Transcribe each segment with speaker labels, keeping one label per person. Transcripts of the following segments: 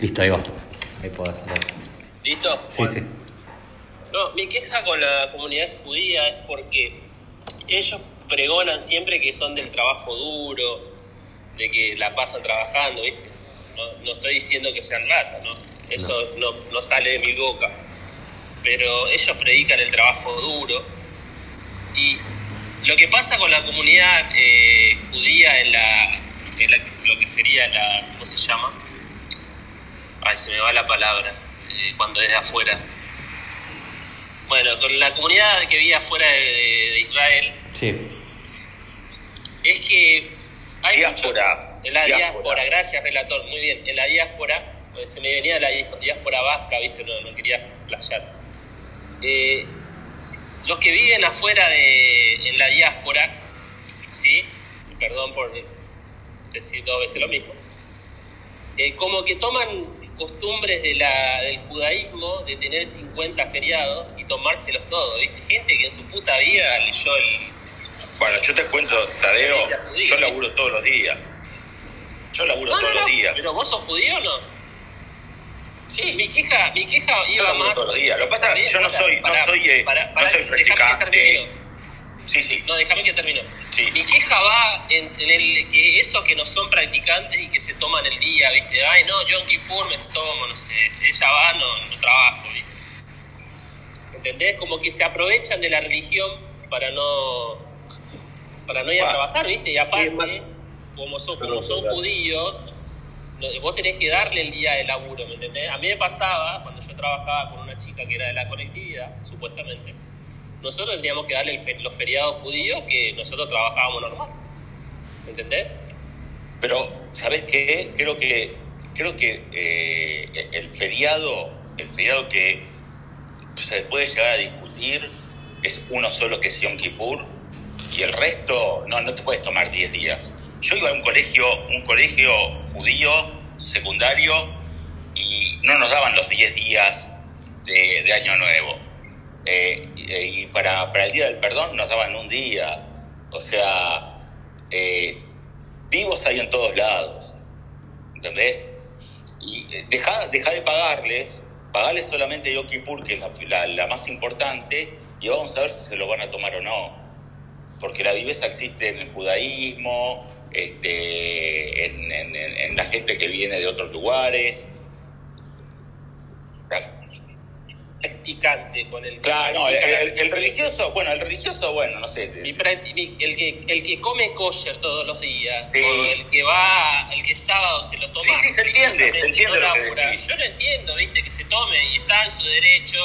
Speaker 1: Listo, ahí va. Ahí puedo hacerlo.
Speaker 2: ¿Listo?
Speaker 1: Sí,
Speaker 2: Bueno.
Speaker 1: sí.
Speaker 2: No, mi queja con la comunidad judía es porque ellos pregonan siempre que son del trabajo duro, de que la pasan trabajando, ¿viste? No, no estoy diciendo que sean ratas, ¿no? Eso no. No, sale de mi boca. Pero ellos predican el trabajo duro. Y lo que pasa con la comunidad eh, judía en la, en la- lo que sería la, ¿cómo se llama? Ay, se me va la palabra, eh, cuando es de afuera. Bueno, con la comunidad que vive afuera de, de Israel,
Speaker 1: Sí.
Speaker 2: es que hay
Speaker 3: Diáspora.
Speaker 2: mucho- en la
Speaker 3: Diáspora.
Speaker 2: diáspora, gracias relator, muy bien, en la diáspora, pues se me venía la di- diáspora vasca, viste, no, no quería playar. Eh, los que viven afuera de, en la diáspora, ¿sí? Perdón por decir dos veces lo mismo, eh, como que toman costumbres de la, del judaísmo de tener 50 feriados y tomárselos todos, ¿viste? Gente que en su puta vida leyó el,
Speaker 3: Bueno, yo te cuento, Tadeo,
Speaker 2: judía.
Speaker 3: yo laburo todos los días. Yo laburo
Speaker 2: No,
Speaker 3: todos
Speaker 2: no,
Speaker 3: los
Speaker 2: no,
Speaker 3: días.
Speaker 2: Pero vos sos judío o no?
Speaker 3: Sí,
Speaker 2: Mi queja, mi queja
Speaker 3: yo
Speaker 2: iba
Speaker 3: laburo
Speaker 2: más.
Speaker 3: todos los días. Lo que pasa es que yo no soy, no
Speaker 2: pará,
Speaker 3: soy, eh,
Speaker 2: pará,
Speaker 3: no soy practicante. Sí, sí.
Speaker 2: No, déjame que termino.
Speaker 3: Sí.
Speaker 2: Mi queja va en, en el que esos que no son practicantes y que se toman el día, ¿viste? Ay, no, yo en Kippur me tomo, no sé. Ella va, no, no trabajo, ¿viste? ¿Entendés? Como que se aprovechan de la religión para no para no ir a trabajar, ¿viste? Y aparte, como son, como son judíos, vos tenés que darle el día de laburo, ¿me entendés? A mí me pasaba, cuando yo trabajaba con una chica que era de la colectividad, supuestamente, nosotros tendríamos que darle los feriados judíos que nosotros trabajábamos normal. ¿Me entendés?
Speaker 3: Pero, ¿sabes qué? Creo que, creo que eh, el feriado, el feriado que se puede llegar a discutir es uno solo que es Yom Kippur y el resto, no, no te puedes tomar 10 días. Yo iba a un colegio, un colegio judío secundario y no nos daban los 10 días de, de Año Nuevo. Eh, y y para, para el Día del Perdón nos daban un día. O sea, eh, vivos hay en todos lados. ¿Entendés? Y eh, deja, deja de pagarles, pagarles solamente Yom Kippur, que es la, más importante, y vamos a ver si se lo van a tomar o no. Porque la viveza existe en el judaísmo, este, en la gente que viene de otros lugares.
Speaker 2: Practicante con el
Speaker 3: Claro, no, el, el- el religioso, bueno, el religioso, bueno, no sé.
Speaker 2: Mi el, que, el que come kosher todos los días,
Speaker 3: Sí.
Speaker 2: o el que va, el que sábado se lo toma.
Speaker 3: Sí, sí, se entiende, se entiende
Speaker 2: no
Speaker 3: lo que.
Speaker 2: Yo lo entiendo, viste, que se tome y está en su derecho.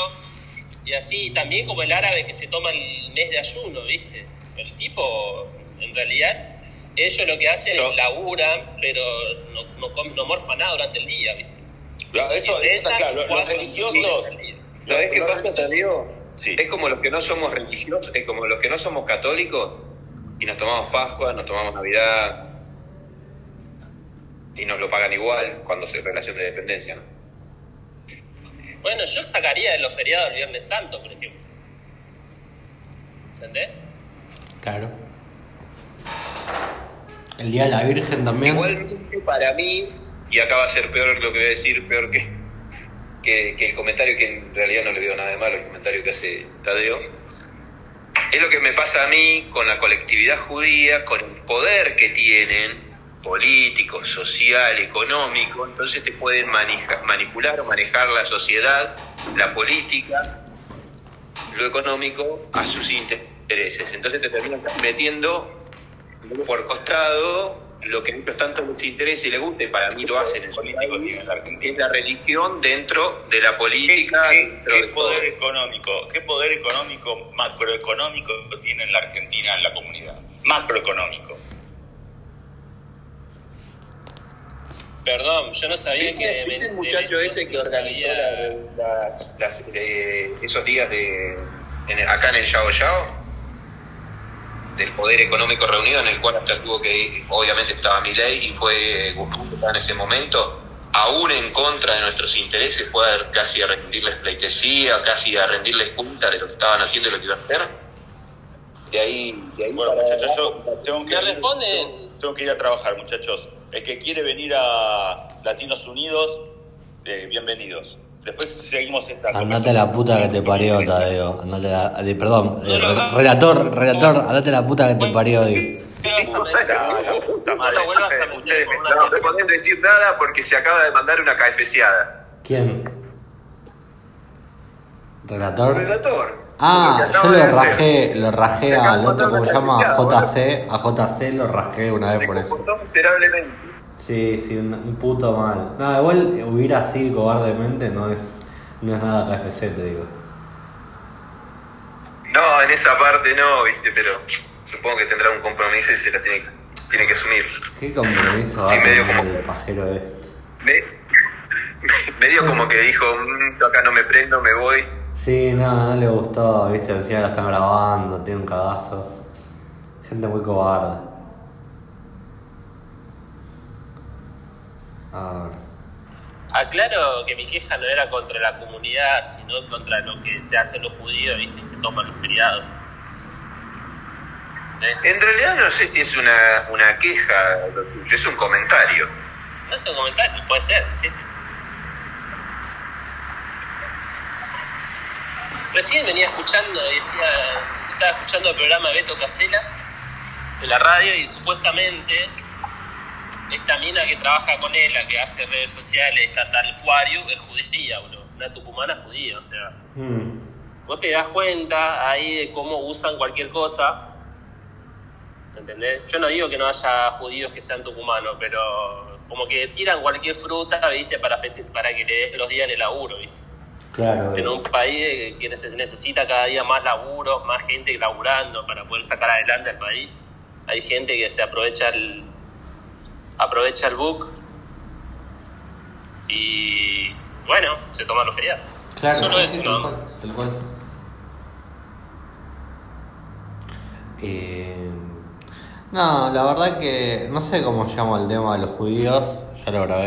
Speaker 2: Y así, también como el árabe que se toma el mes de ayuno, viste. El tipo, en realidad, ellos lo que hacen es laburan, pero no, no, no morfan nada durante el día, viste.
Speaker 3: Claro, eso, eso está claro. Los- religiosos.
Speaker 4: ¿Sabés qué pasa, Tadeo?
Speaker 3: Sí.
Speaker 4: Es como los que no somos religiosos, es como los que no somos católicos y nos tomamos Pascua, nos tomamos Navidad y nos lo pagan igual cuando se relación de dependencia. ¿no?
Speaker 2: Bueno, yo sacaría de los feriados el Viernes Santo, por ejemplo. ¿Entendés?
Speaker 1: Claro. El Día de la Virgen también.
Speaker 4: Igualmente para mí, y acá va a ser peor lo que voy a decir, peor que, que, el comentario, que en realidad no le veo nada de malo, el comentario que hace Tadeo, es lo que me pasa a mí con la colectividad judía, con el poder que tienen político, social, económico, entonces te pueden manipular o manejar la sociedad, la política, lo económico a sus intereses. Entonces te terminan metiendo por costado lo que a ellos tanto les interesa y les gusta, y para mí lo hacen en su
Speaker 3: Político
Speaker 4: país,
Speaker 3: tiene la Argentina.
Speaker 4: es la religión dentro de la política,
Speaker 3: ¿Qué, qué
Speaker 4: de
Speaker 3: poder
Speaker 4: todo.
Speaker 3: económico, qué poder económico, macroeconómico tiene en la Argentina en la comunidad? Macroeconómico.
Speaker 2: Perdón, yo no sabía que...
Speaker 4: ¿Viste
Speaker 2: me-
Speaker 4: el muchacho
Speaker 2: de-
Speaker 4: ese que organizó la- las- las, eh, esos días de en acá en el Yao Yao del poder económico reunido en el cual hasta tuvo que ir, obviamente estaba Milei y fue Guzmán que estaba en ese momento aún en contra de nuestros intereses fue a- casi a rendirles pleitesía casi a rendirles cuenta de lo que estaban haciendo y lo que iban a hacer de ahí, de ahí
Speaker 3: Bueno, muchachos, yo tengo que,
Speaker 2: ¿Me
Speaker 3: ir, tengo que ir a trabajar, muchachos. El que quiere venir a Latinos Unidos, eh, bienvenidos. Después seguimos esta
Speaker 1: Andate a la puta que te parió, Tadeo. Andate a la, perdón,
Speaker 2: No, no,
Speaker 1: re-
Speaker 2: no.
Speaker 1: relator, relator, andate a la puta que te parió. digo.
Speaker 3: La puta madre.
Speaker 2: No
Speaker 4: Ustedes me- pueden decir nada porque se acaba de mandar una KFCada.
Speaker 1: ¿Quién? ¿Relator? Ah, yo lo rajé, lo rajé al otro, ¿cómo se llama? JC, a JC lo rajé una vez por eso.
Speaker 4: miserablemente.
Speaker 1: Sí, sí, un, un puto mal. No, igual huir así cobardemente no es, no es nada KFC, te digo.
Speaker 4: No, en esa parte no, viste, pero supongo que tendrá un compromiso y se la tiene, tiene que asumir.
Speaker 1: ¿Qué compromiso va
Speaker 4: Sí, medio como-
Speaker 1: el pajero este?
Speaker 4: Me, medio como que dijo, "Mm, acá no me prendo, me voy.
Speaker 1: Sí, no, no le gustó, viste, encima lo están grabando, tiene un cagazo. Gente muy cobarde. A ver.
Speaker 2: Aclaro que mi queja no era contra la comunidad, sino contra lo que se hacen los judíos, ¿viste? Y se toman los feriados. ¿Eh?
Speaker 4: En realidad no sé si es una, una queja, lo tuyo, es un comentario.
Speaker 2: No es un comentario, puede ser, sí, sí. Recién venía escuchando, decía, estaba escuchando el programa de Beto Casela de la radio y supuestamente esta mina que trabaja con él, la que hace redes sociales, esta tal Juario, es judía, bro. Una tucumana judía, o sea.
Speaker 1: Mm.
Speaker 2: Vos te das cuenta ahí de cómo usan cualquier cosa. ¿Entendés? Yo no digo que no haya judíos que sean tucumanos, pero como que tiran cualquier fruta, ¿viste? Para, para que le den los días en el laburo, ¿viste?
Speaker 1: Claro.
Speaker 2: En un país que se necesita cada día más laburo, más gente laburando para poder sacar adelante al país. Hay gente que se aprovecha el aprovecha el book y bueno, se toman los feriados.
Speaker 1: Claro,
Speaker 2: Solo
Speaker 1: sí,
Speaker 2: eso,
Speaker 1: tal
Speaker 2: ¿no?
Speaker 1: cual, tal cual. Eh, no, la verdad que no sé cómo llamo el tema de los judíos, ya lo grabé.